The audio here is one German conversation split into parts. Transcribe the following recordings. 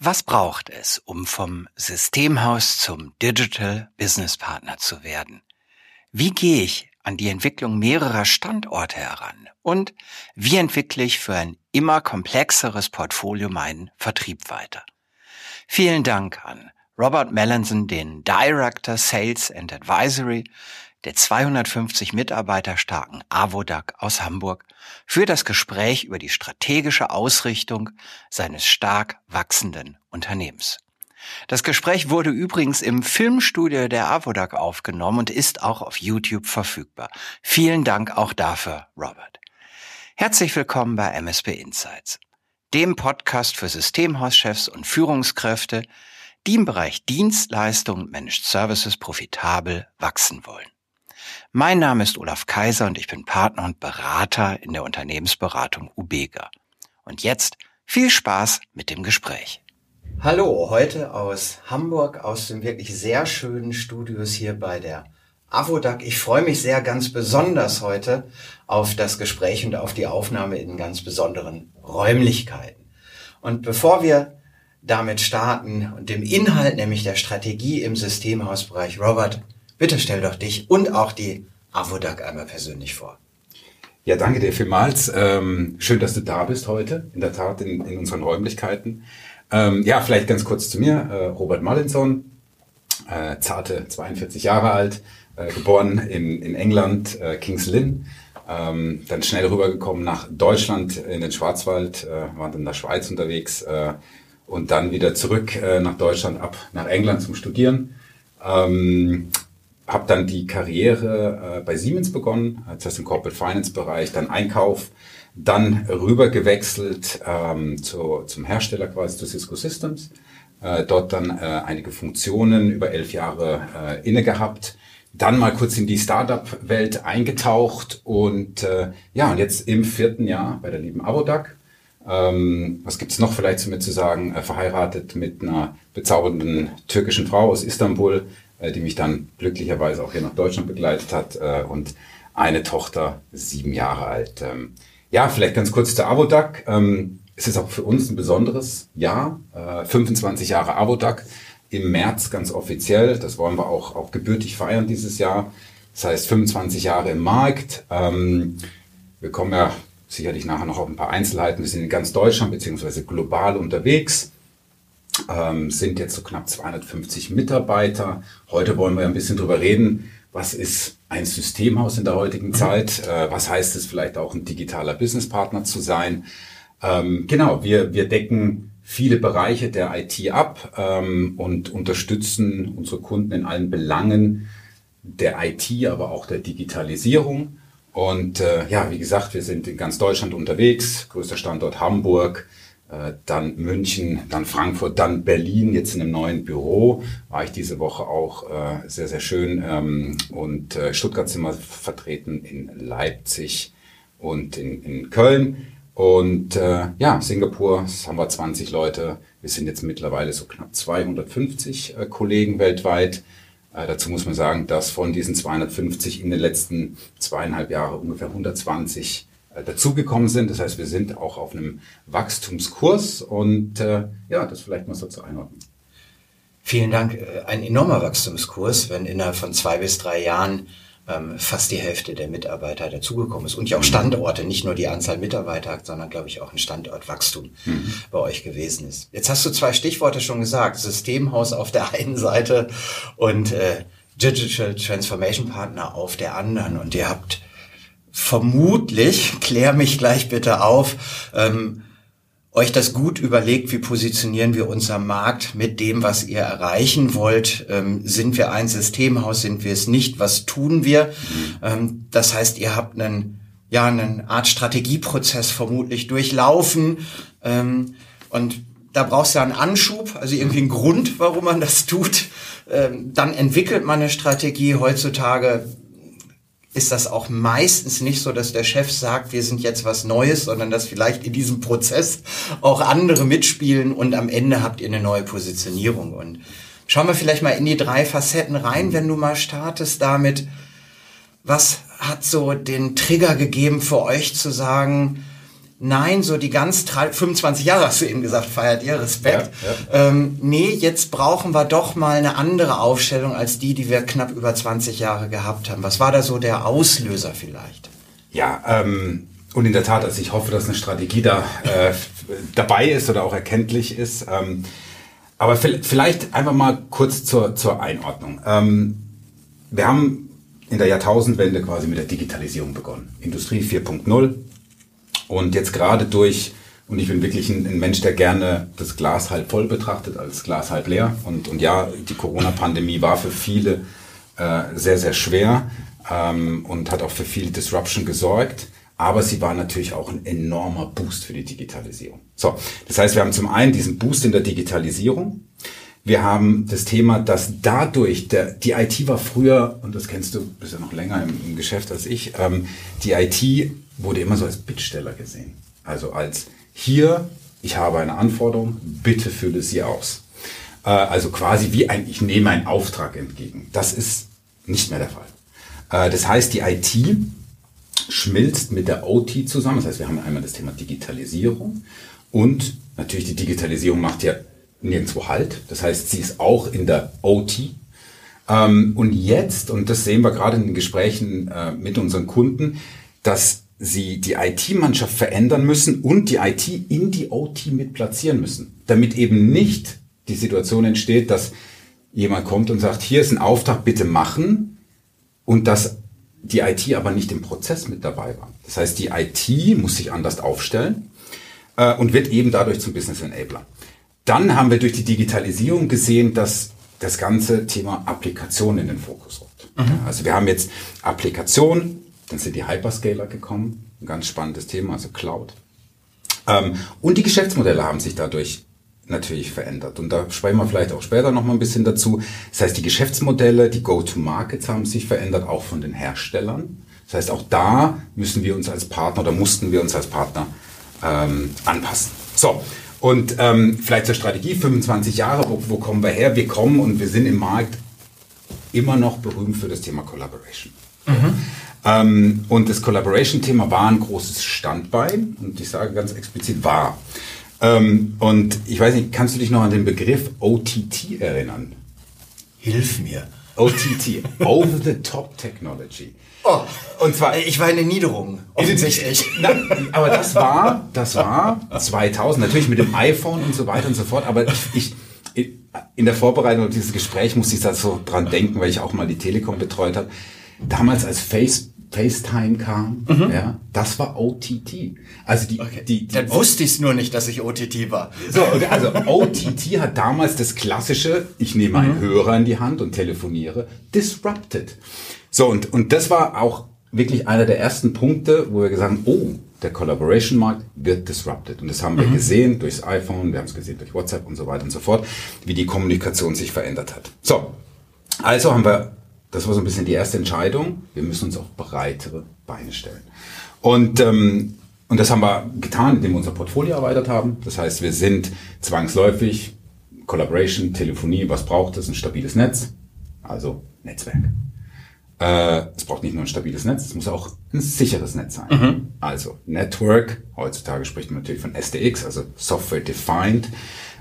Was braucht es, um vom Systemhaus zum Digital Business Partner zu werden? Wie gehe ich an die Entwicklung mehrerer Standorte heran? Und wie entwickle ich für ein immer komplexeres Portfolio meinen Vertrieb weiter? Vielen Dank an Robert Melanson, den Director Sales and Advisory der 250 Mitarbeiter starken Avodac aus Hamburg für das Gespräch über die strategische Ausrichtung seines stark wachsenden Unternehmens. Das Gespräch wurde übrigens im Filmstudio der Avodac aufgenommen und ist auch auf YouTube verfügbar. Vielen Dank auch dafür, Robert. Herzlich willkommen bei MSP Insights, dem Podcast für Systemhauschefs und Führungskräfte, die im Bereich Dienstleistungen und Managed Services profitabel wachsen wollen. Mein Name ist Olaf Kaiser und ich bin Partner und Berater in der Unternehmensberatung Ubega. Und jetzt viel Spaß mit dem Gespräch. Hallo, heute aus Hamburg, aus den wirklich sehr schönen Studios hier bei der Avodac. Ich freue mich sehr ganz besonders heute auf das Gespräch und auf die Aufnahme in ganz besonderen Räumlichkeiten. Und bevor wir damit starten und dem Inhalt, nämlich der Strategie im Systemhausbereich, Robert, Bitte stell doch dich und auch die Avodac einmal persönlich vor. Ja, danke dir vielmals. Ähm, schön, dass du da bist heute, in der Tat in, in unseren Räumlichkeiten. Ähm, ja, vielleicht ganz kurz zu mir. Äh, Robert Mallinson, äh, zarte 42 Jahre alt, äh, geboren in, in England, äh, Kings Lynn. Ähm, dann schnell rübergekommen nach Deutschland in den Schwarzwald, äh, waren dann in der Schweiz unterwegs äh, und dann wieder zurück äh, nach Deutschland ab nach England zum Studieren. Ähm, habe dann die Karriere äh, bei Siemens begonnen, das heißt im Corporate Finance Bereich, dann Einkauf, dann rüber gewechselt ähm, zu, zum Hersteller quasi zu Cisco Systems, äh, dort dann äh, einige Funktionen über elf Jahre äh, inne gehabt, dann mal kurz in die Startup-Welt eingetaucht und äh, ja, und jetzt im vierten Jahr bei der lieben Avodac. Ähm, was gibt's noch vielleicht zu mir zu sagen? Äh, verheiratet mit einer bezaubernden türkischen Frau aus Istanbul, die mich dann glücklicherweise auch hier nach Deutschland begleitet hat äh, und eine Tochter, sieben Jahre alt. Ähm, ja, vielleicht ganz kurz zur Avodac. Ähm, es ist auch für uns ein besonderes Jahr, äh, 25 Jahre Avodac im März ganz offiziell. Das wollen wir auch, auch gebürtig feiern dieses Jahr. Das heißt 25 Jahre im Markt. Ähm, wir kommen ja sicherlich nachher noch auf ein paar Einzelheiten. Wir sind in ganz Deutschland beziehungsweise global unterwegs ähm, sind jetzt so knapp 250 Mitarbeiter. Heute wollen wir ein bisschen drüber reden, was ist ein Systemhaus in der heutigen mhm. Zeit? Äh, was heißt es vielleicht auch ein digitaler Businesspartner zu sein? Ähm, genau, wir, wir decken viele Bereiche der IT ab ähm, und unterstützen unsere Kunden in allen Belangen der IT, aber auch der Digitalisierung. Und äh, ja, wie gesagt, wir sind in ganz Deutschland unterwegs, größter Standort Hamburg, dann München, dann Frankfurt, dann Berlin, jetzt in einem neuen Büro. War ich diese Woche auch äh, sehr, sehr schön. Ähm, und äh, Stuttgart sind wir vertreten in Leipzig und in, in Köln. Und äh, ja, Singapur, haben wir 20 Leute. Wir sind jetzt mittlerweile so knapp 250 äh, Kollegen weltweit. Äh, dazu muss man sagen, dass von diesen 250 in den letzten zweieinhalb Jahren ungefähr 120 äh, dazugekommen sind. Das heißt, wir sind auch auf einem Wachstumskurs und äh, ja, das vielleicht mal so zur Einordnung. Vielen Dank. Äh, ein enormer Wachstumskurs, wenn innerhalb von zwei bis drei Jahren ähm, fast die Hälfte der Mitarbeiter dazugekommen ist. Und ja auch Standorte, nicht nur die Anzahl Mitarbeiter, sondern glaube ich auch ein Standortwachstum mhm. bei euch gewesen ist. Jetzt hast du zwei Stichworte schon gesagt. Systemhaus auf der einen Seite und äh, Digital Transformation Partner auf der anderen. Und ihr habt vermutlich, klär mich gleich bitte auf, ähm, euch das gut überlegt, wie positionieren wir uns am Markt mit dem, was ihr erreichen wollt. Ähm, sind wir ein Systemhaus, sind wir es nicht? Was tun wir? Ähm, das heißt, ihr habt einen, ja, eine Art Strategieprozess vermutlich durchlaufen. Ähm, und da brauchst du ja einen Anschub, also irgendwie einen Grund, warum man das tut. Ähm, dann entwickelt man eine Strategie. Heutzutage ist das auch meistens nicht so, dass der Chef sagt, wir sind jetzt was Neues, sondern dass vielleicht in diesem Prozess auch andere mitspielen und am Ende habt ihr eine neue Positionierung. Und schauen wir vielleicht mal in die drei Facetten rein, wenn du mal startest damit. Was hat so den Trigger gegeben für euch zu sagen, nein, so die ganz 25 Jahre hast du eben gesagt, feiert ihr, Respekt. Ja, ja. Ähm, nee, jetzt brauchen wir doch mal eine andere Aufstellung als die, die wir knapp über 20 Jahre gehabt haben. Was war da so der Auslöser vielleicht? Ja, ähm, und in der Tat, also ich hoffe, dass eine Strategie da äh, dabei ist oder auch erkenntlich ist. Ähm, aber vielleicht einfach mal kurz zur, zur Einordnung. Ähm, wir haben in der Jahrtausendwende quasi mit der Digitalisierung begonnen. Industrie 4.0. Und jetzt gerade durch, und ich bin wirklich ein, ein, Mensch, der gerne das Glas halb voll betrachtet als Glas halb leer. Und, und ja, die Corona-Pandemie war für viele äh, sehr, sehr schwer ähm, und hat auch für viel Disruption gesorgt. Aber sie war natürlich auch ein enormer Boost für die Digitalisierung. So, das heißt, wir haben zum einen diesen Boost in der Digitalisierung. Wir haben das Thema, dass dadurch, der, die IT war früher, und das kennst du, bist ja noch länger im, im Geschäft als ich, ähm, die IT wurde immer so als Bittsteller gesehen. Also als hier, ich habe eine Anforderung, bitte fülle sie aus. Äh, also quasi wie ein, ich nehme einen Auftrag entgegen. Das ist nicht mehr der Fall. Äh, das heißt, die IT schmilzt mit der OT zusammen. Das heißt, wir haben einmal das Thema Digitalisierung und natürlich die Digitalisierung macht ja nirgendwo Halt. Das heißt, sie ist auch in der OT. Ähm, und jetzt, und das sehen wir gerade in den Gesprächen äh, mit unseren Kunden, dass sie die IT-Mannschaft verändern müssen und die IT in die OT mit platzieren müssen, damit eben nicht die Situation entsteht, dass jemand kommt und sagt, hier ist ein Auftrag, bitte machen und dass die IT aber nicht im Prozess mit dabei war. Das heißt, die IT muss sich anders aufstellen äh, und wird eben dadurch zum Business Enabler. Dann haben wir durch die Digitalisierung gesehen, dass das ganze Thema Applikation in den Fokus rückt. Mhm. Also wir haben jetzt Applikation, dann sind die Hyperscaler gekommen, ein ganz spannendes Thema, also Cloud. Ähm, und die Geschäftsmodelle haben sich dadurch natürlich verändert. Und da sprechen wir vielleicht auch später noch mal ein bisschen dazu. Das heißt, die Geschäftsmodelle, die Go-to-Markets haben sich verändert, auch von den Herstellern. Das heißt, auch da müssen wir uns als Partner oder mussten wir uns als Partner ähm, anpassen. So, und ähm, vielleicht zur Strategie, 25 Jahre, wo, wo kommen wir her? Wir kommen und wir sind im Markt immer noch berühmt für das Thema Collaboration. Mhm. Ähm, und das Collaboration-Thema war ein großes Standbein und ich sage ganz explizit war. Ähm, und ich weiß nicht, kannst du dich noch an den Begriff OTT erinnern? Hilf mir. OTT, Over-the-Top Technology. Oh, und zwar, ich war in den Niederungen, offensichtlich. Na, aber das war, das war 2000, natürlich mit dem iPhone und so weiter und so fort, aber ich, ich in der Vorbereitung dieses Gespräch musste ich da so dran denken, weil ich auch mal die Telekom betreut habe. Damals als Facebook FaceTime kam, mhm. ja, das war OTT. Also die, okay. die, die Dann wusste ich nur nicht, dass ich OTT war. So, also OTT hat damals das klassische, ich nehme einen mhm. Hörer in die Hand und telefoniere, disrupted. So, und, und das war auch wirklich einer der ersten Punkte, wo wir gesagt haben, oh, der Collaboration-Markt wird disrupted. Und das haben wir mhm. gesehen durchs iPhone, wir haben es gesehen durch WhatsApp und so weiter und so fort, wie die Kommunikation sich verändert hat. So, also haben wir das war so ein bisschen die erste Entscheidung. Wir müssen uns auf breitere Beine stellen. Und, ähm, und das haben wir getan, indem wir unser Portfolio erweitert haben. Das heißt, wir sind zwangsläufig Collaboration, Telefonie, was braucht es? Ein stabiles Netz, also Netzwerk. Äh, es braucht nicht nur ein stabiles Netz, es muss auch ein sicheres Netz sein. Mhm. Also Network, heutzutage spricht man natürlich von SDX, also Software Defined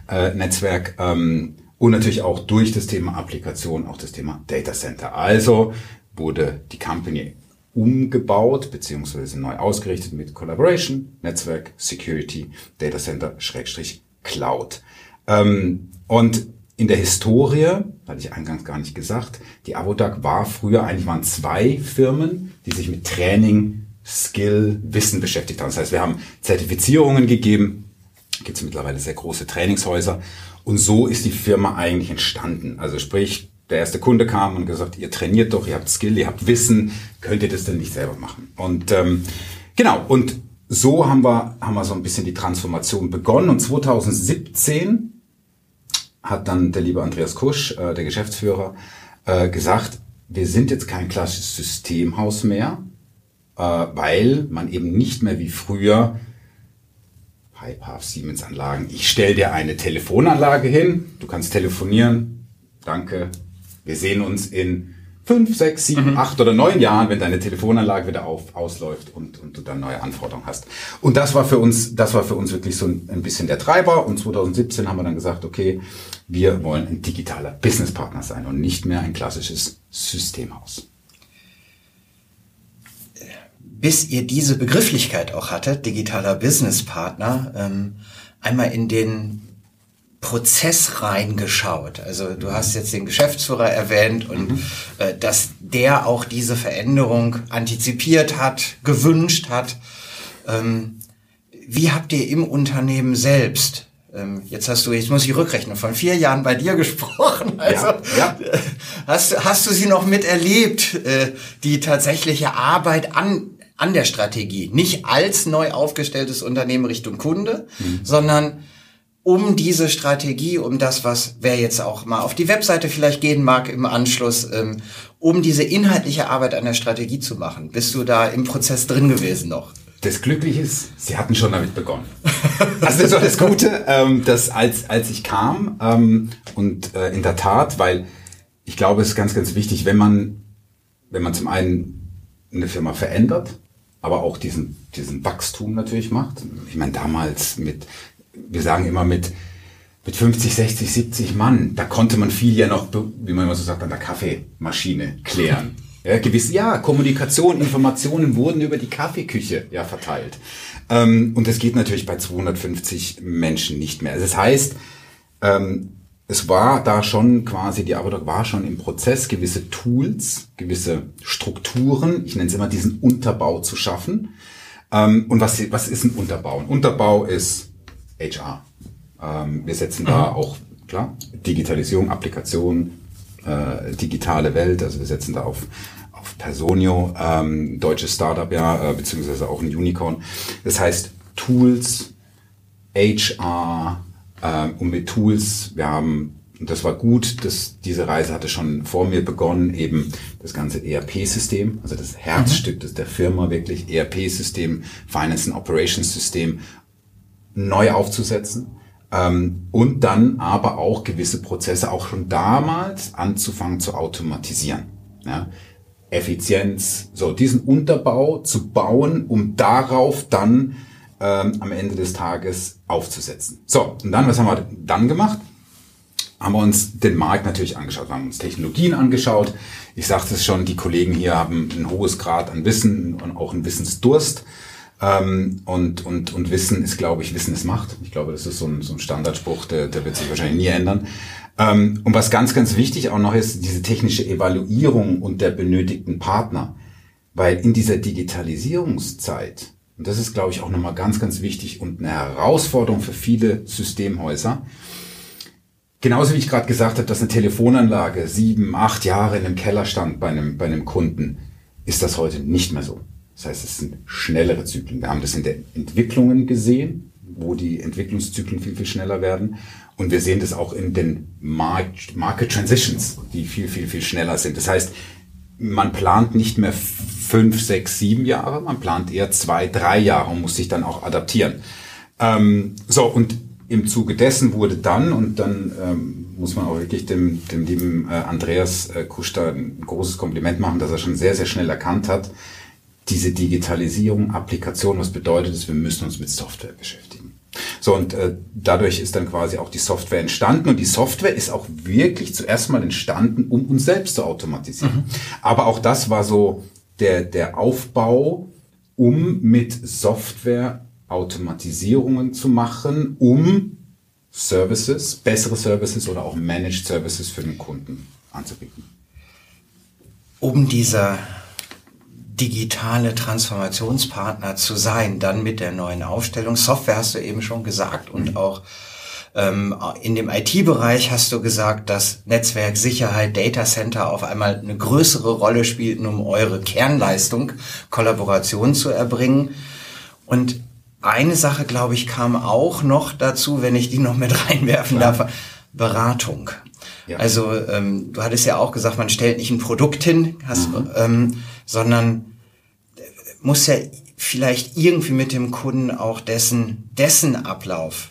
äh, Netzwerk. Ähm, und natürlich auch durch das Thema Applikation auch das Thema Data Center. Also wurde die Company umgebaut beziehungsweise neu ausgerichtet mit Collaboration, Netzwerk, Security, Data Center, Schrägstrich, Cloud. Ähm, und in der Historie, hatte ich eingangs gar nicht gesagt, die Avodac war früher, eigentlich waren zwei Firmen, die sich mit Training, Skill, Wissen beschäftigt haben. Das heißt, wir haben Zertifizierungen gegeben, gibt es mittlerweile sehr große Trainingshäuser und so ist die Firma eigentlich entstanden. Also sprich, der erste Kunde kam und gesagt, ihr trainiert doch, ihr habt Skill, ihr habt Wissen, könnt ihr das denn nicht selber machen? Und ähm, genau, und so haben wir, haben wir so ein bisschen die Transformation begonnen. Und 2017 hat dann der liebe Andreas Kusch, äh, der Geschäftsführer, äh, gesagt, wir sind jetzt kein klassisches Systemhaus mehr, äh, weil man eben nicht mehr wie früher Pipehalf Siemens Anlagen. Ich stelle dir eine Telefonanlage hin, du kannst telefonieren. Danke. Wir sehen uns in fünf, sechs, sieben, mhm. acht oder neun Jahren, wenn deine Telefonanlage wieder auf, ausläuft und, und du dann neue Anforderungen hast. Und das war für uns, das war für uns wirklich so ein, ein bisschen der Treiber. Und 2017 haben wir dann gesagt, okay, wir wollen ein digitaler Businesspartner sein und nicht mehr ein klassisches Systemhaus. Bis ihr diese Begrifflichkeit auch hattet, digitaler Businesspartner, ähm, einmal in den Prozess reingeschaut. Also du hast jetzt den Geschäftsführer erwähnt und mhm. äh, dass der auch diese Veränderung antizipiert hat, gewünscht hat. Ähm, wie habt ihr im Unternehmen selbst ähm, jetzt hast du, jetzt muss ich rückrechnen, von vier Jahren bei dir gesprochen. Also ja, ja. Hast, hast du sie noch miterlebt, äh, die tatsächliche Arbeit an, an der Strategie? Nicht als neu aufgestelltes Unternehmen Richtung Kunde, mhm. sondern um diese Strategie, um das, was wer jetzt auch mal auf die Webseite vielleicht gehen mag im Anschluss, ähm, um diese inhaltliche Arbeit an der Strategie zu machen. Bist du da im Prozess drin gewesen noch? Das Glückliche ist, sie hatten schon damit begonnen. Also das war das Gute, ähm, dass als, als ich kam ähm, und äh, in der Tat, weil ich glaube, es ist ganz, ganz wichtig, wenn man, wenn man zum einen eine Firma verändert, aber auch diesen, diesen Wachstum natürlich macht. Ich meine, damals mit wir sagen immer mit, mit 50, 60, 70 Mann, da konnte man viel ja noch, wie man immer so sagt, an der Kaffeemaschine klären. Ja, gewiss, ja, Kommunikation, Informationen wurden über die Kaffeeküche ja verteilt. Ähm, und das geht natürlich bei 250 Menschen nicht mehr. Also das heißt, ähm, es war da schon quasi, die Arbeit war schon im Prozess, gewisse Tools, gewisse Strukturen, ich nenne es immer diesen Unterbau zu schaffen. Ähm, und was, was ist ein Unterbau? Ein Unterbau ist HR. Ähm, wir setzen mhm. da auch, klar, Digitalisierung, Applikation, äh, digitale Welt, also wir setzen da auf, auf Personio, ähm, deutsches Startup, ja, äh, beziehungsweise auch ein Unicorn. Das heißt, Tools, HR, äh, und mit Tools, wir haben und das war gut, dass diese Reise hatte schon vor mir begonnen, eben das ganze ERP-System, also das Herzstück mhm. der Firma wirklich, ERP-System, Finance and Operations System neu aufzusetzen ähm, und dann aber auch gewisse Prozesse auch schon damals anzufangen zu automatisieren. Ja? Effizienz, so diesen Unterbau zu bauen, um darauf dann ähm, am Ende des Tages aufzusetzen. So, und dann, was haben wir dann gemacht? Haben wir uns den Markt natürlich angeschaut, haben uns Technologien angeschaut. Ich sagte es schon, die Kollegen hier haben ein hohes Grad an Wissen und auch einen Wissensdurst. Ähm, und, und, und Wissen ist, glaube ich, Wissen ist Macht. Ich glaube, das ist so ein, so ein Standardspruch, der, der wird sich wahrscheinlich nie ändern. Ähm, und was ganz, ganz wichtig auch noch ist, diese technische Evaluierung und der benötigten Partner. Weil in dieser Digitalisierungszeit, und das ist, glaube ich, auch nochmal ganz, ganz wichtig und eine Herausforderung für viele Systemhäuser, genauso wie ich gerade gesagt habe, dass eine Telefonanlage sieben, acht Jahre in einem Keller stand bei einem, bei einem Kunden, ist das heute nicht mehr so. Das heißt, es sind schnellere Zyklen. Wir haben das in den Entwicklungen gesehen, wo die Entwicklungszyklen viel, viel schneller werden. Und wir sehen das auch in den Market, Market Transitions, die viel, viel, viel schneller sind. Das heißt, man plant nicht mehr fünf, sechs, sieben Jahre, man plant eher zwei, drei Jahre und muss sich dann auch adaptieren. Ähm, so, und im Zuge dessen wurde dann, und dann ähm, muss man auch wirklich dem, dem lieben äh, Andreas äh, Kuster ein großes Kompliment machen, dass er schon sehr, sehr schnell erkannt hat, diese Digitalisierung, Applikation, was bedeutet es, wir müssen uns mit Software beschäftigen. So, und äh, dadurch ist dann quasi auch die Software entstanden und die Software ist auch wirklich zuerst mal entstanden, um uns selbst zu automatisieren. Mhm. Aber auch das war so der, der Aufbau, um mit Software Automatisierungen zu machen, um Services, bessere Services oder auch Managed Services für den Kunden anzubieten. Um dieser digitale Transformationspartner zu sein, dann mit der neuen Aufstellung. Software hast du eben schon gesagt und mhm. auch in dem IT-Bereich hast du gesagt, dass Netzwerk, Sicherheit, Data Center auf einmal eine größere Rolle spielten, um eure Kernleistung, Kollaboration zu erbringen. Und eine Sache, glaube ich, kam auch noch dazu, wenn ich die noch mit reinwerfen ja. darf. Beratung. Ja. Also ähm, du hattest ja auch gesagt, man stellt nicht ein Produkt hin, hast, mhm. ähm, sondern muss ja vielleicht irgendwie mit dem Kunden auch dessen, dessen Ablauf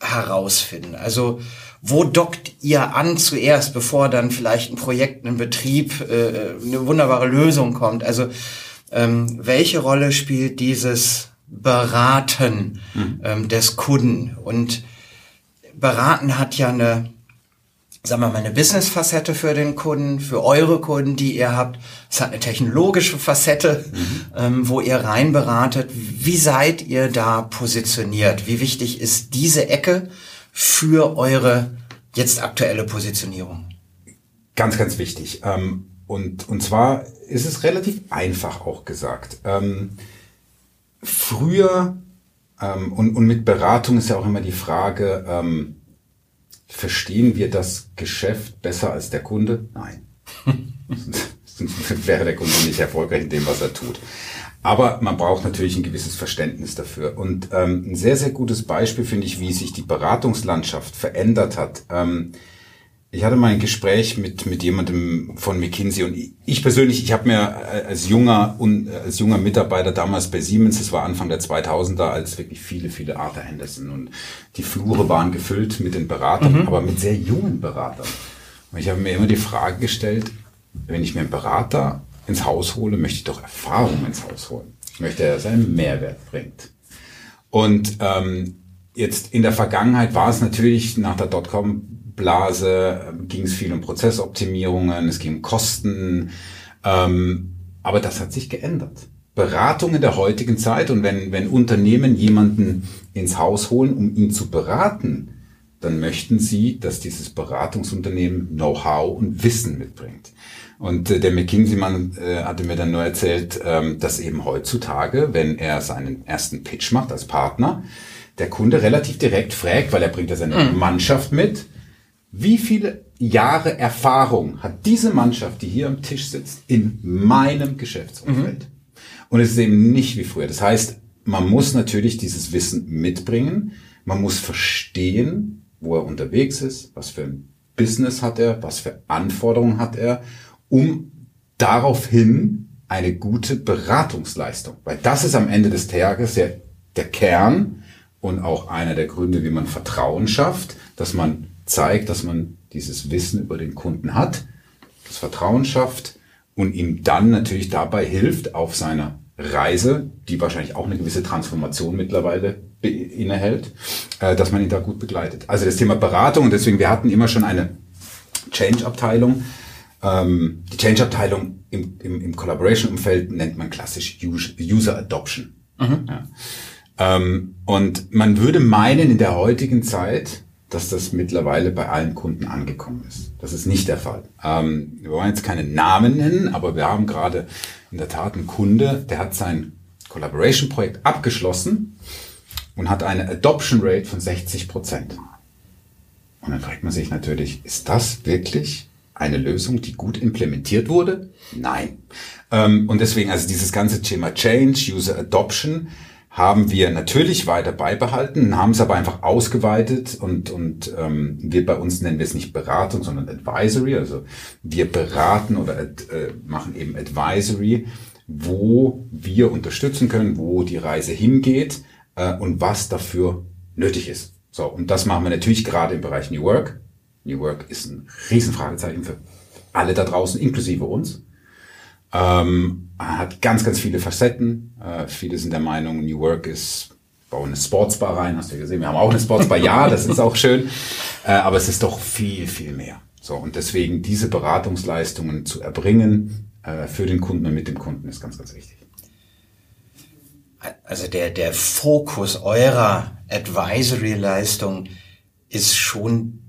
herausfinden? Also wo dockt ihr an zuerst, bevor dann vielleicht ein Projekt, ein Betrieb, äh, eine wunderbare Lösung kommt? Also ähm, welche Rolle spielt dieses Beraten mhm. ähm, des Kunden? Und Beraten hat ja eine sagen wir mal, eine Business-Facette für den Kunden, für eure Kunden, die ihr habt. Es hat eine technologische Facette, mhm. ähm, wo ihr rein beratet. Wie seid ihr da positioniert? Wie wichtig ist diese Ecke für eure jetzt aktuelle Positionierung? Ganz, ganz wichtig. Ähm, und, und zwar ist es relativ einfach auch gesagt. Ähm, früher, ähm, und, und mit Beratung ist ja auch immer die Frage, ähm, Verstehen wir das Geschäft besser als der Kunde? Nein. Sonst wäre der Kunde nicht erfolgreich in dem, was er tut. Aber man braucht natürlich ein gewisses Verständnis dafür. Und ähm, ein sehr, sehr gutes Beispiel finde ich, wie sich die Beratungslandschaft verändert hat. Ähm, ich hatte mal ein Gespräch mit, mit jemandem von McKinsey und ich persönlich, ich habe mir äh, als junger, äh, als junger Mitarbeiter damals bei Siemens, das war Anfang der 2000er, als wirklich viele, viele Arthur Henderson und die Flure waren gefüllt mit den Beratern, mhm. aber mit sehr jungen Beratern. Und ich habe mir immer die Frage gestellt, wenn ich mir einen Berater ins Haus hole, möchte ich doch Erfahrung ins Haus holen. Ich möchte, dass er einen Mehrwert bringt. Und ähm, jetzt in der Vergangenheit war es natürlich nach der Dotcom Blase ähm, ging es viel um Prozessoptimierungen, es ging um Kosten, ähm, aber das hat sich geändert. Beratung in der heutigen Zeit und wenn, wenn Unternehmen jemanden ins Haus holen, um ihn zu beraten, dann möchten sie, dass dieses Beratungsunternehmen Know-how und Wissen mitbringt. Und äh, der McKinsey-Mann äh, hatte mir dann nur erzählt, ähm, dass eben heutzutage, wenn er seinen ersten Pitch macht als Partner, der Kunde relativ direkt fragt, weil er bringt ja seine mhm. Mannschaft mit, wie viele Jahre Erfahrung hat diese Mannschaft, die hier am Tisch sitzt, in meinem Geschäftsumfeld? Mhm. Und es ist eben nicht wie früher. Das heißt, man muss natürlich dieses Wissen mitbringen. Man muss verstehen, wo er unterwegs ist, was für ein Business hat er, was für Anforderungen hat er, um daraufhin eine gute Beratungsleistung. Weil das ist am Ende des Tages ja der Kern und auch einer der Gründe, wie man Vertrauen schafft, dass man zeigt, dass man dieses Wissen über den Kunden hat, das Vertrauen schafft und ihm dann natürlich dabei hilft auf seiner Reise, die wahrscheinlich auch eine gewisse Transformation mittlerweile innehält, äh, dass man ihn da gut begleitet. Also das Thema Beratung und deswegen, wir hatten immer schon eine Change-Abteilung. Ähm, die Change-Abteilung im, im, im Collaboration-Umfeld nennt man klassisch User Adoption. Mhm. Ja. Ähm, und man würde meinen, in der heutigen Zeit dass das mittlerweile bei allen Kunden angekommen ist. Das ist nicht der Fall. Ähm, wir wollen jetzt keine Namen nennen, aber wir haben gerade in der Tat einen Kunde, der hat sein Collaboration-Projekt abgeschlossen und hat eine Adoption Rate von 60 Prozent. Und dann fragt man sich natürlich, ist das wirklich eine Lösung, die gut implementiert wurde? Nein. Ähm, und deswegen also dieses ganze Thema Change, User Adoption, haben wir natürlich weiter beibehalten, haben es aber einfach ausgeweitet und, und ähm, wir bei uns nennen wir es nicht Beratung, sondern Advisory. Also wir beraten oder äh, machen eben Advisory, wo wir unterstützen können, wo die Reise hingeht äh, und was dafür nötig ist. So, und das machen wir natürlich gerade im Bereich New Work. New Work ist ein Riesenfragezeichen für alle da draußen, inklusive uns. Ähm, hat ganz, ganz viele Facetten. Äh, viele sind der Meinung, New Work ist, bauen eine Sportsbar rein, hast du ja gesehen. Wir haben auch eine Sportsbar, ja, das ist auch schön. Äh, aber es ist doch viel, viel mehr. So, und deswegen diese Beratungsleistungen zu erbringen äh, für den Kunden und mit dem Kunden ist ganz, ganz wichtig. Also der, der Fokus eurer Advisory-Leistung ist schon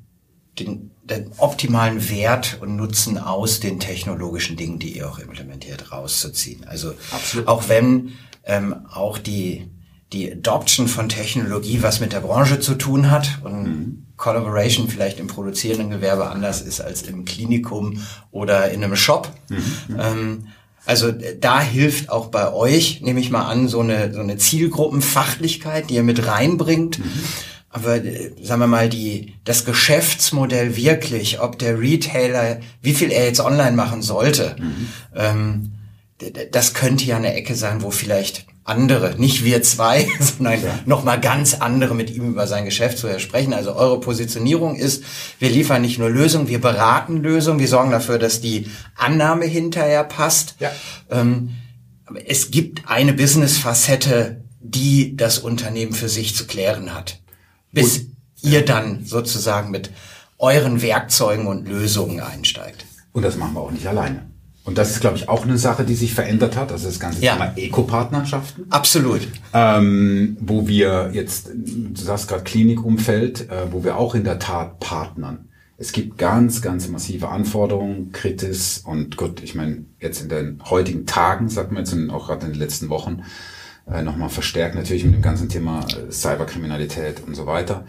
den den optimalen Wert und Nutzen aus den technologischen Dingen, die ihr auch implementiert, rauszuziehen. Also Absolut. auch wenn ähm, auch die die Adoption von Technologie was mit der Branche zu tun hat und mhm. Collaboration vielleicht im produzierenden Gewerbe anders ist als im Klinikum oder in einem Shop. Mhm. Ähm, also da hilft auch bei euch, nehme ich mal an, so eine, so eine Zielgruppenfachlichkeit, die ihr mit reinbringt. Mhm aber äh, sagen wir mal, die, das Geschäftsmodell wirklich, ob der Retailer, wie viel er jetzt online machen sollte, mhm. ähm, das könnte ja eine Ecke sein, wo vielleicht andere, nicht wir zwei, sondern ja. nochmal ganz andere mit ihm über sein Geschäft zu sprechen. Also eure Positionierung ist, wir liefern nicht nur Lösungen, wir beraten Lösungen, wir sorgen dafür, dass die Annahme hinterher passt. Ja. Ähm, es gibt eine Business-Facette, die das Unternehmen für sich zu klären hat. Bis und, ihr dann sozusagen mit euren Werkzeugen und Lösungen einsteigt. Und das machen wir auch nicht alleine. Und das ist, glaube ich, auch eine Sache, die sich verändert hat. Also das ganze ja. Thema Eco-Partnerschaften. Absolut. Ähm, wo wir jetzt, du sagst gerade Klinikumfeld, äh, wo wir auch in der Tat partnern. Es gibt ganz, ganz massive Anforderungen, Kritis und gut, ich meine, jetzt in den heutigen Tagen, sagt man jetzt, und auch gerade in den letzten Wochen, äh, nochmal verstärkt natürlich mit dem ganzen Thema äh, Cyberkriminalität und so weiter.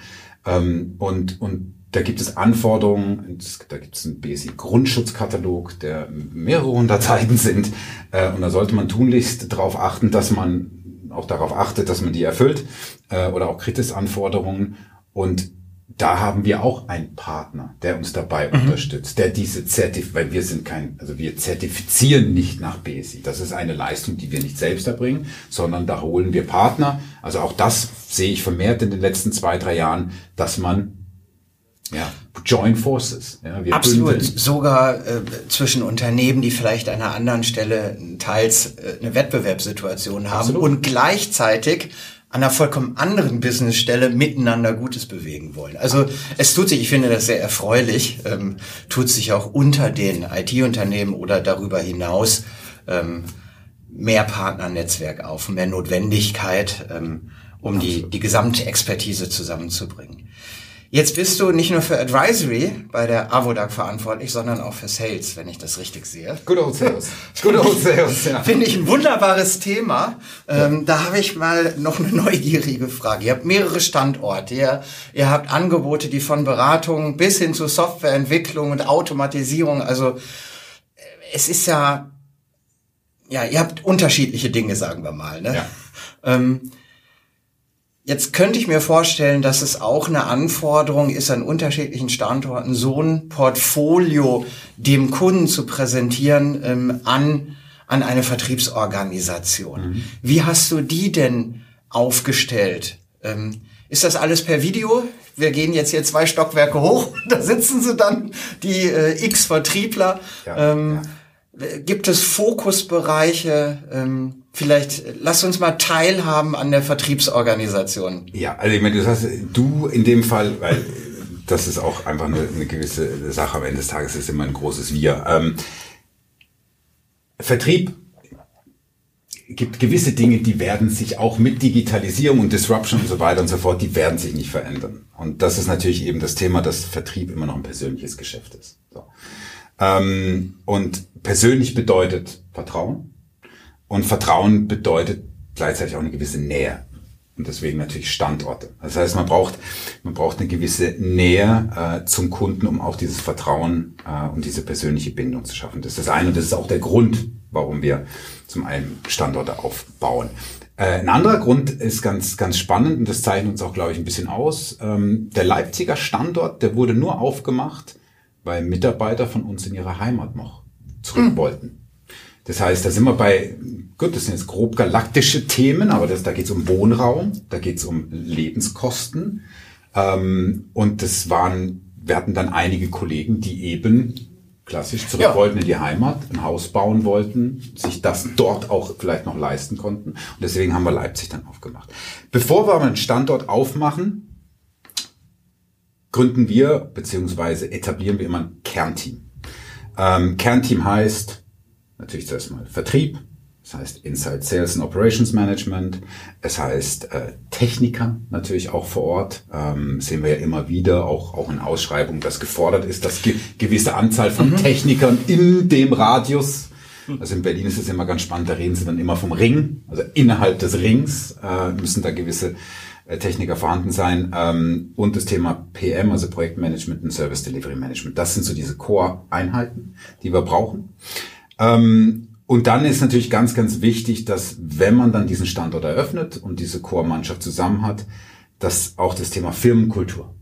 Ähm, und, und da gibt es Anforderungen, da gibt es einen BSI-Grundschutzkatalog, der mehrere hundert Seiten sind. Äh, und da sollte man tunlichst darauf achten, dass man auch darauf achtet, dass man die erfüllt äh, oder auch Kritis-Anforderungen. Und da haben wir auch einen Partner, der uns dabei mhm. unterstützt, der diese Zertif, weil wir sind kein, also wir zertifizieren nicht nach BSI. Das ist eine Leistung, die wir nicht selbst erbringen, sondern da holen wir Partner. Also auch das sehe ich vermehrt in den letzten zwei, drei Jahren, dass man ja, Join Forces. Ja, wir Absolut. Bündeln. Sogar äh, zwischen Unternehmen, die vielleicht an einer anderen Stelle teils äh, eine Wettbewerbssituation haben Absolut. und gleichzeitig an einer vollkommen anderen Businessstelle miteinander Gutes bewegen wollen. Also es tut sich, ich finde das sehr erfreulich, ähm, tut sich auch unter den IT-Unternehmen oder darüber hinaus ähm, mehr Partnernetzwerk auf, mehr Notwendigkeit, ähm, um die, die gesamte Expertise zusammenzubringen. Jetzt bist du nicht nur für Advisory bei der Avodac verantwortlich, sondern auch für Sales, wenn ich das richtig sehe. Good old Sales. Good old Sales, ja. Finde ich ein wunderbares Thema. Ähm, da habe ich mal noch eine neugierige Frage. Ihr habt mehrere Standorte. Ihr, ihr habt Angebote, die von Beratung bis hin zu Softwareentwicklung und Automatisierung, also äh, es ist ja, ja, ihr habt unterschiedliche Dinge, sagen wir mal. Ne? Ja. Ähm, Jetzt könnte ich mir vorstellen, dass es auch eine Anforderung ist, an unterschiedlichen Standorten so ein Portfolio dem Kunden zu präsentieren ähm, an, an eine Vertriebsorganisation. Mhm. Wie hast du die denn aufgestellt? Ähm, ist das alles per Video? Wir gehen jetzt hier zwei Stockwerke hoch, da sitzen sie dann, die äh, X-Vertriebler. Ja, ähm, ja. Gibt es Fokusbereiche? Ähm, Vielleicht lass uns mal teilhaben an der Vertriebsorganisation. Ja, also ich meine, du sagst, du in dem Fall, weil das ist auch einfach eine, eine gewisse Sache am Ende des Tages, ist immer ein großes Wir. Ähm, Vertrieb gibt gewisse Dinge, die werden sich auch mit Digitalisierung und Disruption und so weiter und so fort, die werden sich nicht verändern. Und das ist natürlich eben das Thema, dass Vertrieb immer noch ein persönliches Geschäft ist. So. Ähm, und persönlich bedeutet Vertrauen. Und Vertrauen bedeutet gleichzeitig auch eine gewisse Nähe. Und deswegen natürlich Standorte. Das heißt, man braucht, man braucht eine gewisse Nähe äh, zum Kunden, um auch dieses Vertrauen äh, und diese persönliche Bindung zu schaffen. Das ist das eine und das ist auch der Grund, warum wir zum einen Standorte aufbauen. Äh, ein anderer Grund ist ganz, ganz spannend und das zeichnet uns auch, glaube ich, ein bisschen aus. Ähm, der Leipziger Standort, der wurde nur aufgemacht, weil Mitarbeiter von uns in ihre Heimat noch zurück mhm. Das heißt, da sind wir bei, gut, das sind jetzt grob galaktische Themen, aber das, da geht es um Wohnraum, da geht es um Lebenskosten. Ähm, und das waren, wir hatten dann einige Kollegen, die eben klassisch zurück ja. wollten in die Heimat, ein Haus bauen wollten, sich das dort auch vielleicht noch leisten konnten. Und deswegen haben wir Leipzig dann aufgemacht. Bevor wir einen Standort aufmachen, gründen wir beziehungsweise etablieren wir immer ein Kernteam. Ähm, Kernteam heißt natürlich zuerst mal Vertrieb, das heißt Inside Sales and Operations Management, es heißt äh, Techniker natürlich auch vor Ort, ähm, sehen wir ja immer wieder, auch, auch in Ausschreibungen, dass gefordert ist, dass ge gewisse Anzahl von mhm. Technikern in dem Radius also in Berlin ist es immer ganz spannend, da reden sie dann immer vom Ring, also innerhalb des Rings äh, müssen da gewisse äh, Techniker vorhanden sein. Ähm, und das Thema PM, also Projektmanagement und Service Delivery Management. Das sind so diese Core-Einheiten, die wir brauchen. Ähm, und dann ist natürlich ganz, ganz wichtig, dass wenn man dann diesen Standort eröffnet und diese Core-Mannschaft zusammen hat, dass auch das Thema Firmenkultur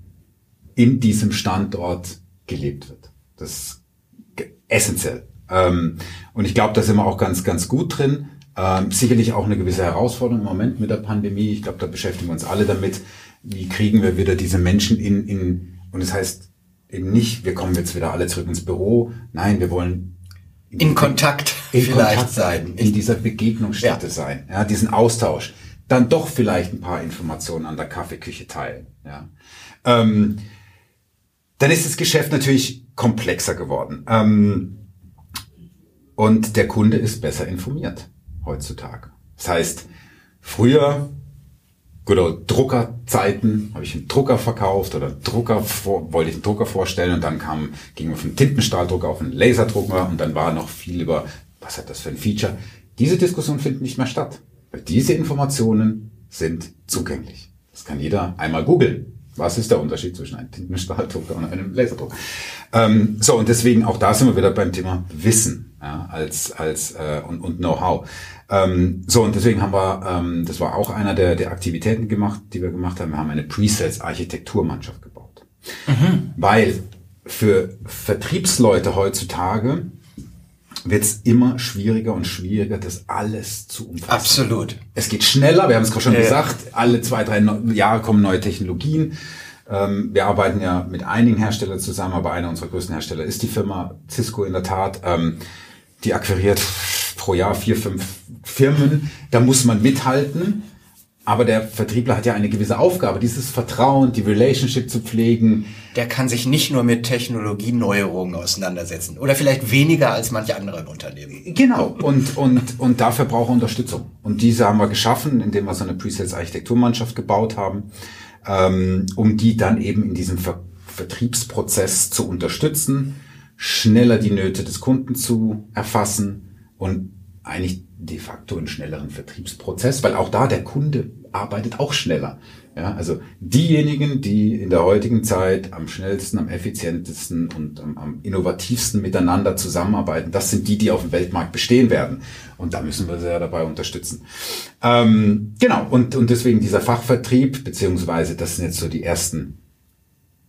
in diesem Standort gelebt wird. Das ist essentiell. Ähm, und ich glaube, da sind wir auch ganz, ganz gut drin. Ähm, sicherlich auch eine gewisse Herausforderung im Moment mit der Pandemie. Ich glaube, da beschäftigen wir uns alle damit. Wie kriegen wir wieder diese Menschen in, in und das heißt eben nicht, wir kommen jetzt wieder alle zurück ins Büro. Nein, wir wollen in, in Kontakt in vielleicht Kontakt sein, in dieser Begegnungsstätte ja. sein, ja, diesen Austausch. Dann doch vielleicht ein paar Informationen an der Kaffeeküche teilen. Ja. Ähm, dann ist das Geschäft natürlich komplexer geworden. Ähm, und der Kunde ist besser informiert heutzutage. Das heißt, früher, gut, Druckerzeiten, habe ich einen Drucker verkauft oder Drucker vor, wollte ich einen Drucker vorstellen und dann kam, gingen wir vom Tintenstahldrucker auf einen Laserdrucker und dann war noch viel über, was hat das für ein Feature. Diese Diskussion findet nicht mehr statt, weil diese Informationen sind zugänglich. Das kann jeder einmal googeln. Was ist der Unterschied zwischen einem Tintenstrahldrucker und einem Laserdrucker? Ähm, so, und deswegen auch da sind wir wieder beim Thema Wissen ja, als, als äh, und, und Know-how. Ähm, so, und deswegen haben wir, ähm, das war auch einer der, der Aktivitäten gemacht, die wir gemacht haben. Wir haben eine Pre-Sales-Architekturmannschaft gebaut. Mhm. Weil für Vertriebsleute heutzutage wird es immer schwieriger und schwieriger, das alles zu umfassen. Absolut. Es geht schneller, wir haben es gerade schon ja. gesagt, alle zwei, drei Jahre kommen neue Technologien. Ähm, wir arbeiten ja mit einigen Herstellern zusammen, aber einer unserer größten Hersteller ist die Firma Cisco in der Tat. Ähm, die akquiriert pro Jahr vier, fünf Firmen. Da muss man mithalten. Aber der Vertriebler hat ja eine gewisse Aufgabe, dieses Vertrauen, die Relationship zu pflegen. Der kann sich nicht nur mit Technologieneuerungen auseinandersetzen. Oder vielleicht weniger als manche andere im Unternehmen. Genau. Und, und, und dafür braucht er Unterstützung. Und diese haben wir geschaffen, indem wir so eine Presales-Architekturmannschaft gebaut haben, ähm, um die dann eben in diesem Ver Vertriebsprozess zu unterstützen, schneller die Nöte des Kunden zu erfassen und eigentlich de facto einen schnelleren Vertriebsprozess, weil auch da der Kunde arbeitet auch schneller. Ja, also diejenigen, die in der heutigen Zeit am schnellsten, am effizientesten und am, am innovativsten miteinander zusammenarbeiten, das sind die, die auf dem Weltmarkt bestehen werden. Und da müssen wir sie ja dabei unterstützen. Ähm, genau, und, und deswegen dieser Fachvertrieb, beziehungsweise das sind jetzt so die ersten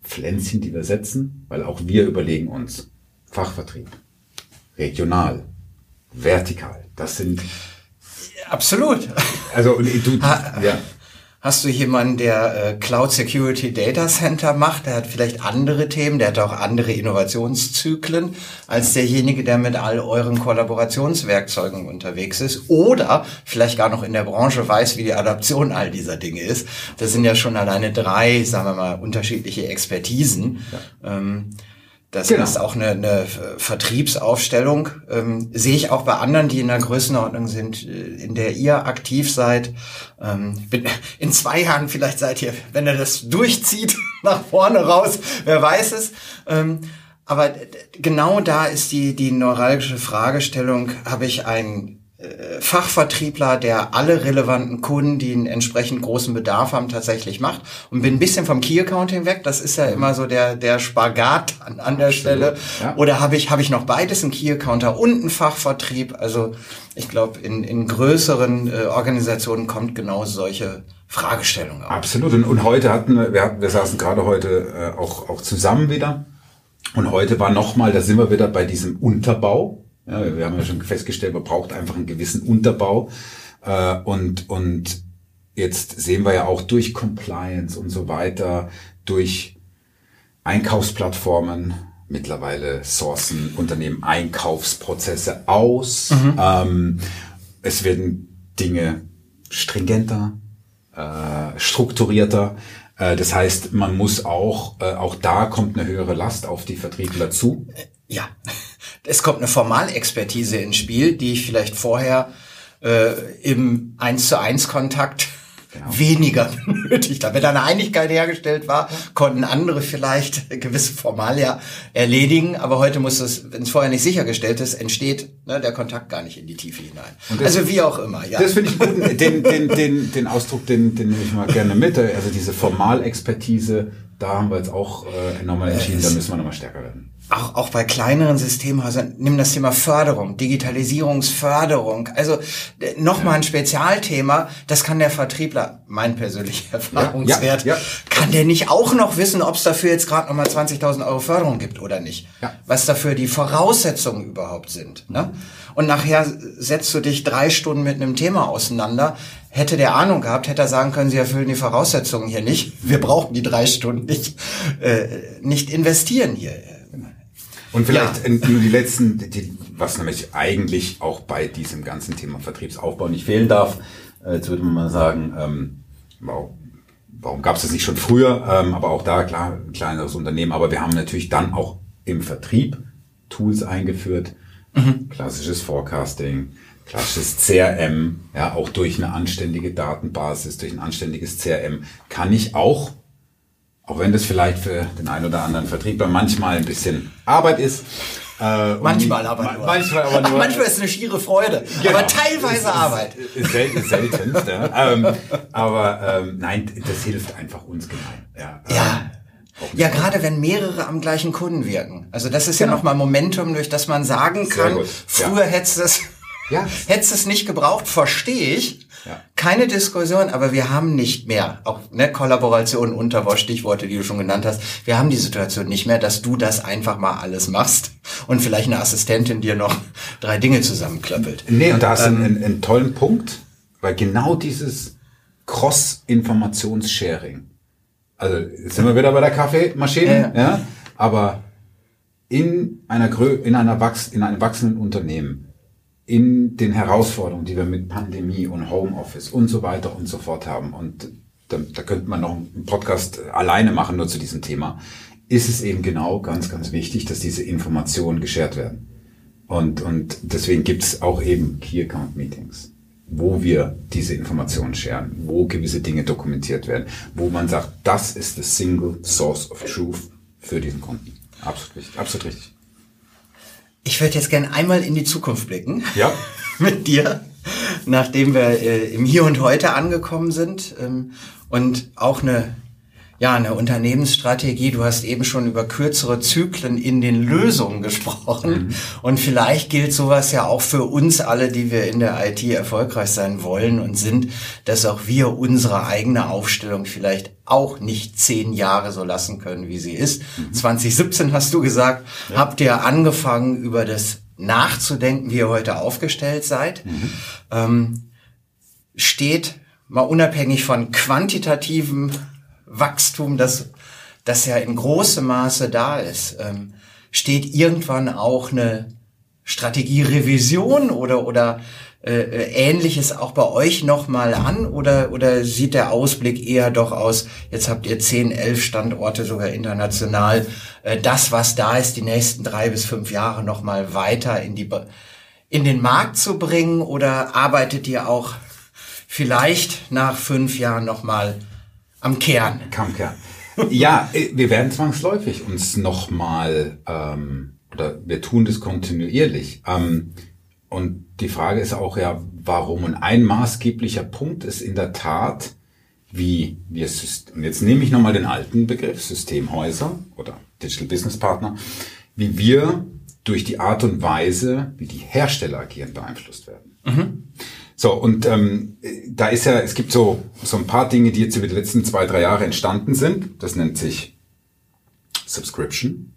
Pflänzchen, die wir setzen, weil auch wir überlegen uns Fachvertrieb, regional, vertikal. Das sind absolut. Also du, ha, ja. Hast du jemanden, der äh, Cloud Security Data Center macht? Der hat vielleicht andere Themen, der hat auch andere Innovationszyklen als derjenige, der mit all euren Kollaborationswerkzeugen unterwegs ist oder vielleicht gar noch in der Branche weiß, wie die Adaption all dieser Dinge ist. Das sind ja schon alleine drei, sagen wir mal, unterschiedliche Expertisen. Ja. Ähm, das genau. ist auch eine, eine Vertriebsaufstellung. Ähm, sehe ich auch bei anderen, die in der Größenordnung sind, äh, in der ihr aktiv seid. Ähm, in zwei Jahren vielleicht seid ihr, wenn er das durchzieht, nach vorne raus, wer weiß es. Ähm, aber genau da ist die, die neuralgische Fragestellung, habe ich ein äh, Fachvertriebler, der alle relevanten Kunden, die einen entsprechend großen Bedarf haben, tatsächlich macht. Und bin ein bisschen vom Key Accounting weg. Das ist ja immer so der, der Spagat an, an der Stelle. Ja. Oder habe ich, habe ich noch beides, einen Key Accounter und einen Fachvertrieb? Also ich glaube, in, in größeren äh, Organisationen kommt genau solche Fragestellungen auf. Absolut. Und, und heute hatten wir, wir, hatten, wir saßen gerade heute äh, auch, auch zusammen wieder. Und heute war nochmal, da sind wir wieder bei diesem Unterbau. Ja, wir haben ja schon festgestellt, man braucht einfach einen gewissen Unterbau. Äh, und, und jetzt sehen wir ja auch durch Compliance und so weiter, durch Einkaufsplattformen, mittlerweile sourcen Unternehmen Einkaufsprozesse aus. Mhm. Ähm, es werden Dinge stringenter, äh, strukturierter. Äh, das heißt, man muss auch, äh, auch da kommt eine höhere Last auf die Vertriebler zu. Ja, es kommt eine Formalexpertise ins Spiel, die ich vielleicht vorher äh, im eins zu eins Kontakt genau. weniger benötigt habe. Wenn da eine Einigkeit hergestellt war, konnten andere vielleicht gewisse Formalia erledigen, aber heute muss es, wenn es vorher nicht sichergestellt ist, entsteht ne, der Kontakt gar nicht in die Tiefe hinein. Das, also wie auch immer. Ja. Das finde ich gut. Den, den, den, den Ausdruck, den, den nehme ich mal gerne mit. Also diese Formalexpertise da haben wir jetzt auch äh, nochmal entschieden, da müssen wir nochmal stärker werden auch, auch bei kleineren Systemhäusern, nimm das Thema Förderung, Digitalisierungsförderung. Also nochmal ein Spezialthema, das kann der Vertriebler, mein persönlicher Erfahrungswert, ja, ja, kann der nicht auch noch wissen, ob es dafür jetzt gerade nochmal 20.000 Euro Förderung gibt oder nicht. Was dafür die Voraussetzungen überhaupt sind. Ne? Und nachher setzt du dich drei Stunden mit einem Thema auseinander. Hätte der Ahnung gehabt, hätte er sagen können, sie erfüllen die Voraussetzungen hier nicht. Wir brauchen die drei Stunden nicht, äh, nicht investieren hier und vielleicht ja. nur die letzten, die, was nämlich eigentlich auch bei diesem ganzen Thema Vertriebsaufbau nicht fehlen darf. Äh, jetzt würde man mal sagen, ähm, warum, warum gab es das nicht schon früher? Ähm, aber auch da, klar, ein kleineres Unternehmen. Aber wir haben natürlich dann auch im Vertrieb Tools eingeführt. Mhm. Klassisches Forecasting, klassisches CRM, ja, auch durch eine anständige Datenbasis, durch ein anständiges CRM kann ich auch auch wenn das vielleicht für den einen oder anderen Vertriebler manchmal ein bisschen Arbeit ist. Äh, manchmal aber ma nur. Manchmal, aber nur. manchmal ist es eine schiere Freude, genau. aber teilweise ist, Arbeit. Ist, selten, selten ja. ähm, aber ähm, nein, das hilft einfach uns gemein. Ja. ja. Ähm, ja, gerade wenn mehrere am gleichen Kunden wirken. Also das ist genau. ja nochmal Momentum, durch das man sagen kann, früher ja. hättest du es ja. hättest es nicht gebraucht, verstehe ich. Ja. Keine Diskussion, aber wir haben nicht mehr, auch ne, Kollaboration, Unterwurst, Stichworte, die du schon genannt hast, wir haben die Situation nicht mehr, dass du das einfach mal alles machst und vielleicht eine Assistentin dir noch drei Dinge zusammenklöppelt. Nee, und da hast du ähm, einen, einen tollen Punkt, weil genau dieses Cross-Informations-Sharing, also sind wir wieder bei der Kaffeemaschine, ja, ja aber in einer Grö in einer Wachs in einem wachsenden Unternehmen in den Herausforderungen, die wir mit Pandemie und Homeoffice und so weiter und so fort haben, und da, da könnte man noch einen Podcast alleine machen, nur zu diesem Thema, ist es eben genau ganz, ganz wichtig, dass diese Informationen geshared werden. Und, und deswegen gibt es auch eben Key Account Meetings, wo wir diese Informationen sharen, wo gewisse Dinge dokumentiert werden, wo man sagt, das ist the single source of truth für diesen Kunden. Absolut richtig. Absolut richtig. Ich würde jetzt gerne einmal in die Zukunft blicken. Ja. mit dir, nachdem wir äh, im Hier und Heute angekommen sind ähm, und auch eine ja, eine Unternehmensstrategie. Du hast eben schon über kürzere Zyklen in den Lösungen gesprochen. Mhm. Und vielleicht gilt sowas ja auch für uns alle, die wir in der IT erfolgreich sein wollen und sind, dass auch wir unsere eigene Aufstellung vielleicht auch nicht zehn Jahre so lassen können, wie sie ist. Mhm. 2017 hast du gesagt, ja. habt ihr angefangen, über das nachzudenken, wie ihr heute aufgestellt seid. Mhm. Ähm, steht mal unabhängig von quantitativen Wachstum, das, das ja in großem Maße da ist, ähm, steht irgendwann auch eine Strategierevision oder, oder äh, äh, Ähnliches auch bei euch nochmal an? Oder, oder sieht der Ausblick eher doch aus, jetzt habt ihr zehn, elf Standorte sogar international, äh, das, was da ist, die nächsten drei bis fünf Jahre nochmal weiter in, die, in den Markt zu bringen? Oder arbeitet ihr auch vielleicht nach fünf Jahren nochmal am Kern. Am Kern. Ja, äh, wir werden zwangsläufig uns nochmal, ähm, oder wir tun das kontinuierlich. Ähm, und die Frage ist auch ja, warum? Und ein maßgeblicher Punkt ist in der Tat, wie wir, und jetzt nehme ich nochmal den alten Begriff, Systemhäuser oder Digital Business Partner, wie wir durch die Art und Weise, wie die Hersteller agieren, beeinflusst werden. Mhm. So, und ähm, da ist ja, es gibt so, so ein paar Dinge, die jetzt über die letzten zwei, drei Jahre entstanden sind. Das nennt sich Subscription.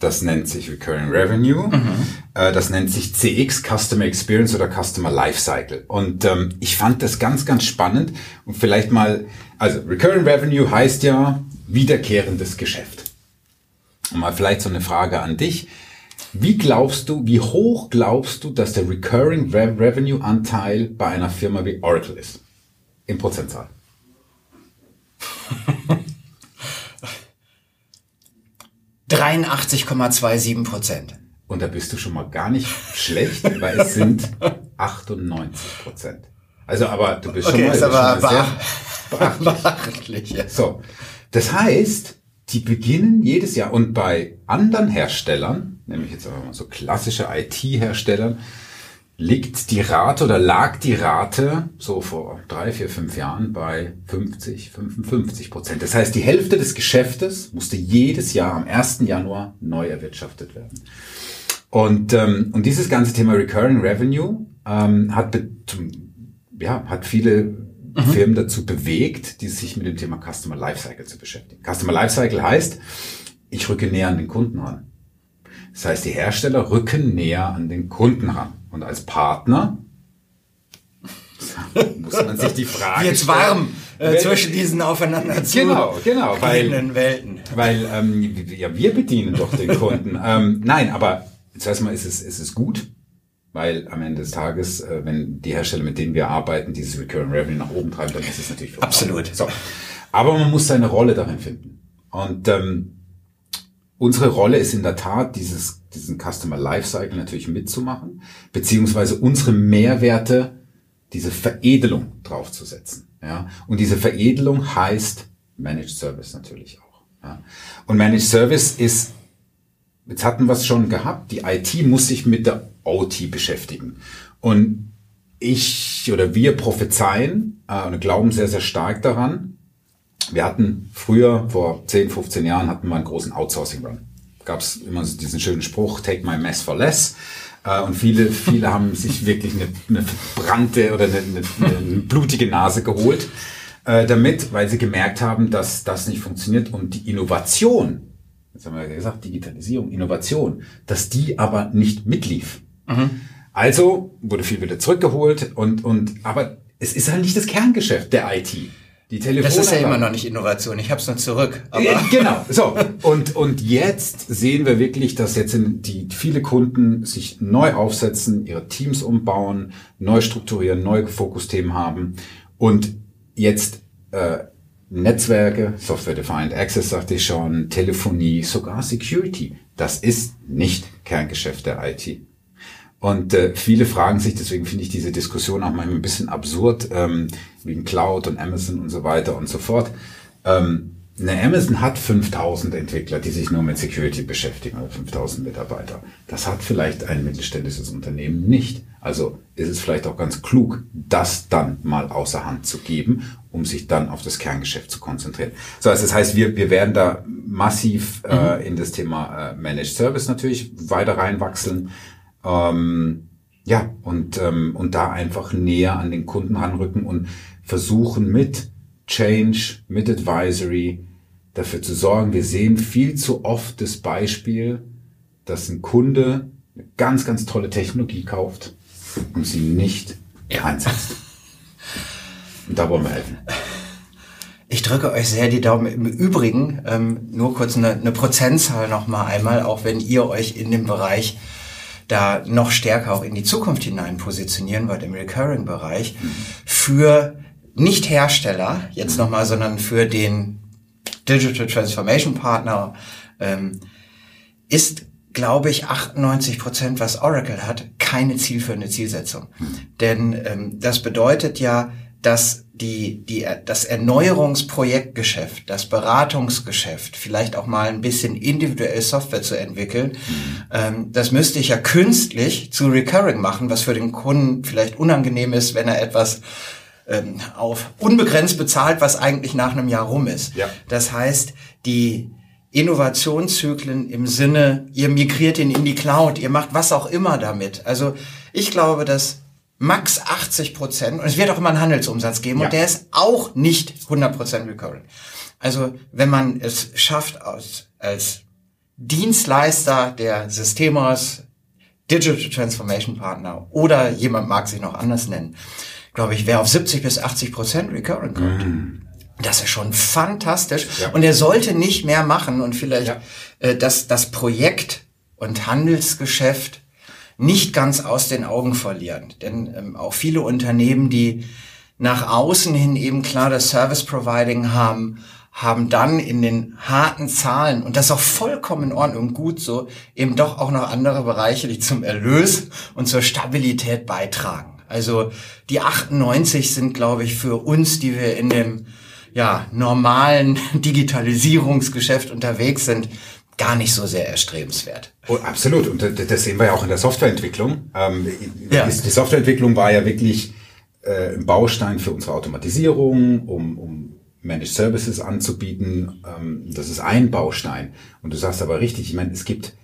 Das nennt sich Recurring Revenue. Mhm. Äh, das nennt sich CX, Customer Experience oder Customer Lifecycle. Und ähm, ich fand das ganz, ganz spannend. Und vielleicht mal, also Recurring Revenue heißt ja wiederkehrendes Geschäft. Und mal vielleicht so eine Frage an dich. Wie glaubst du, wie hoch glaubst du, dass der Recurring Revenue Anteil bei einer Firma wie Oracle ist? In Prozentzahl. 83,27 Prozent. Und da bist du schon mal gar nicht schlecht, weil es sind 98 Prozent. Also, aber du bist okay, schon mal, ist aber schon mal sehr beachtlich. So, das heißt, die beginnen jedes Jahr und bei anderen Herstellern, nämlich jetzt aber mal so klassische IT-Herstellern, liegt die Rate oder lag die Rate so vor drei, vier, fünf Jahren bei 50, 55 Prozent. Das heißt, die Hälfte des Geschäftes musste jedes Jahr am 1. Januar neu erwirtschaftet werden. Und, ähm, und dieses ganze Thema Recurring Revenue ähm, hat, ja, hat viele mhm. Firmen dazu bewegt, die sich mit dem Thema Customer Lifecycle zu beschäftigen. Customer Lifecycle heißt, ich rücke näher an den Kunden ran. Das heißt, die Hersteller rücken näher an den Kunden ran. Und als Partner muss man sich die Frage Jetzt warm äh, zwischen diesen aufeinander genau, genau, weil, Welten. Weil ähm, ja, wir bedienen doch den Kunden. ähm, nein, aber zuerst mal ist es, ist es gut, weil am Ende des Tages, äh, wenn die Hersteller, mit denen wir arbeiten, dieses Recurring Revenue nach oben treiben, dann ist es natürlich für uns Absolut. So. Aber man muss seine Rolle darin finden. Und ähm, unsere Rolle ist in der Tat, dieses, diesen Customer Lifecycle natürlich mitzumachen, beziehungsweise unsere Mehrwerte, diese Veredelung draufzusetzen. Ja? Und diese Veredelung heißt Managed Service natürlich auch. Ja? Und Managed Service ist, jetzt hatten wir es schon gehabt, die IT muss sich mit der OT beschäftigen. Und ich oder wir prophezeien äh, und glauben sehr, sehr stark daran. Wir hatten früher, vor 10, 15 Jahren, hatten wir einen großen Outsourcing-Run. Gab es immer diesen schönen Spruch, take my mess for less. Äh, und viele, viele haben sich wirklich eine, eine verbrannte oder eine, eine, eine blutige Nase geholt äh, damit, weil sie gemerkt haben, dass das nicht funktioniert und die Innovation, jetzt haben wir ja gesagt, Digitalisierung, Innovation, dass die aber nicht mitlief. Mhm. Also wurde viel wieder zurückgeholt und, und, aber es ist halt nicht das Kerngeschäft der IT. Die Telefone das ist ja immer noch nicht Innovation. Ich habe es noch zurück. Aber genau. So und und jetzt sehen wir wirklich, dass jetzt die viele Kunden sich neu aufsetzen, ihre Teams umbauen, neu strukturieren, neue Fokusthemen haben und jetzt äh, Netzwerke, Software-Defined Access sagte ich schon, Telefonie, sogar Security. Das ist nicht Kerngeschäft der IT. Und äh, viele fragen sich, deswegen finde ich diese Diskussion auch manchmal ein bisschen absurd, ähm, wegen Cloud und Amazon und so weiter und so fort. Ähm, eine Amazon hat 5000 Entwickler, die sich nur mit Security beschäftigen, oder 5000 Mitarbeiter. Das hat vielleicht ein mittelständisches Unternehmen nicht. Also ist es vielleicht auch ganz klug, das dann mal außer Hand zu geben, um sich dann auf das Kerngeschäft zu konzentrieren. So, also das heißt, wir, wir werden da massiv äh, mhm. in das Thema äh, Managed Service natürlich weiter reinwachsen. Ähm, ja, und, ähm, und da einfach näher an den Kunden ranrücken und versuchen mit Change, mit Advisory dafür zu sorgen. Wir sehen viel zu oft das Beispiel, dass ein Kunde eine ganz, ganz tolle Technologie kauft und sie nicht einsetzt. Und da wollen wir helfen. Ich drücke euch sehr die Daumen. Im Übrigen, ähm, nur kurz eine, eine Prozentzahl noch mal einmal, auch wenn ihr euch in dem Bereich da noch stärker auch in die Zukunft hinein positionieren wollt, im Recurring-Bereich, für nicht Hersteller jetzt nochmal, sondern für den Digital Transformation Partner, ähm, ist, glaube ich, 98 Prozent, was Oracle hat, keine zielführende Zielsetzung. Denn ähm, das bedeutet ja, dass die, die, das Erneuerungsprojektgeschäft, das Beratungsgeschäft, vielleicht auch mal ein bisschen individuell Software zu entwickeln, mhm. ähm, das müsste ich ja künstlich zu Recurring machen, was für den Kunden vielleicht unangenehm ist, wenn er etwas ähm, auf unbegrenzt bezahlt, was eigentlich nach einem Jahr rum ist. Ja. Das heißt, die Innovationszyklen im Sinne, ihr migriert ihn in die Cloud, ihr macht was auch immer damit. Also ich glaube, dass max 80 Prozent, und es wird auch immer einen Handelsumsatz geben, ja. und der ist auch nicht 100 Prozent recurring. Also wenn man es schafft, als, als Dienstleister der Systemos, Digital Transformation Partner oder jemand mag sich noch anders nennen, glaube ich, wer auf 70 bis 80 Prozent recurring kommt. Mm. Das ist schon fantastisch. Ja. Und er sollte nicht mehr machen und vielleicht ja. äh, das, das Projekt und Handelsgeschäft nicht ganz aus den Augen verlieren. Denn ähm, auch viele Unternehmen, die nach außen hin eben klar das Service Providing haben, haben dann in den harten Zahlen, und das ist auch vollkommen in Ordnung und gut so, eben doch auch noch andere Bereiche, die zum Erlös und zur Stabilität beitragen. Also die 98 sind, glaube ich, für uns, die wir in dem ja, normalen Digitalisierungsgeschäft unterwegs sind, gar nicht so sehr erstrebenswert. Oh, absolut. Und das sehen wir ja auch in der Softwareentwicklung. Ähm, ja. Die Softwareentwicklung war ja wirklich äh, ein Baustein für unsere Automatisierung, um, um Managed Services anzubieten. Ähm, das ist ein Baustein. Und du sagst aber richtig, ich meine, es gibt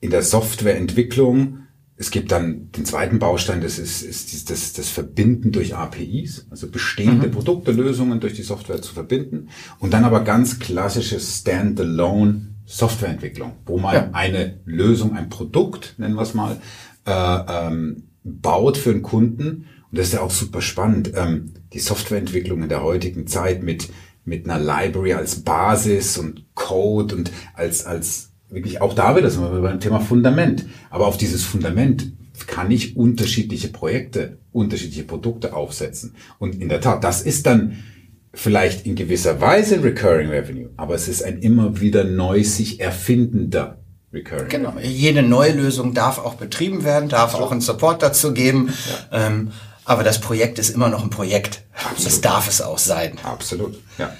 in der Softwareentwicklung es gibt dann den zweiten Baustein, das ist, ist das, das Verbinden durch APIs, also bestehende mhm. Produkte, Lösungen durch die Software zu verbinden. Und dann aber ganz klassische Standalone Softwareentwicklung, wo man ja. eine Lösung, ein Produkt, nennen wir es mal, äh, ähm, baut für einen Kunden. Und das ist ja auch super spannend. Ähm, die Softwareentwicklung in der heutigen Zeit mit, mit einer Library als Basis und Code und als, als wirklich auch da wieder sind wir beim Thema Fundament. Aber auf dieses Fundament kann ich unterschiedliche Projekte, unterschiedliche Produkte aufsetzen. Und in der Tat, das ist dann vielleicht in gewisser Weise Recurring Revenue, aber es ist ein immer wieder neu sich erfindender Recurring. Genau. Revenue. Jede neue Lösung darf auch betrieben werden, darf so. auch einen Support dazu geben. Ja. Ähm, aber das Projekt ist immer noch ein Projekt. Absolut. Das darf es auch sein. Absolut. Ja.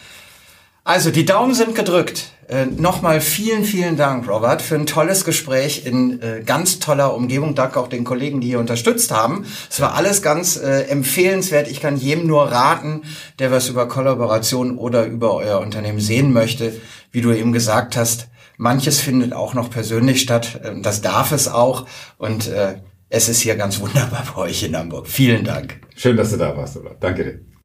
Also die Daumen sind gedrückt. Äh, Nochmal vielen, vielen Dank, Robert, für ein tolles Gespräch in äh, ganz toller Umgebung. Danke auch den Kollegen, die hier unterstützt haben. Es war alles ganz äh, empfehlenswert. Ich kann jedem nur raten, der was über Kollaboration oder über euer Unternehmen sehen möchte. Wie du eben gesagt hast, manches findet auch noch persönlich statt. Äh, das darf es auch. Und äh, es ist hier ganz wunderbar bei euch in Hamburg. Vielen Dank. Schön, dass du da warst, Robert. Danke dir.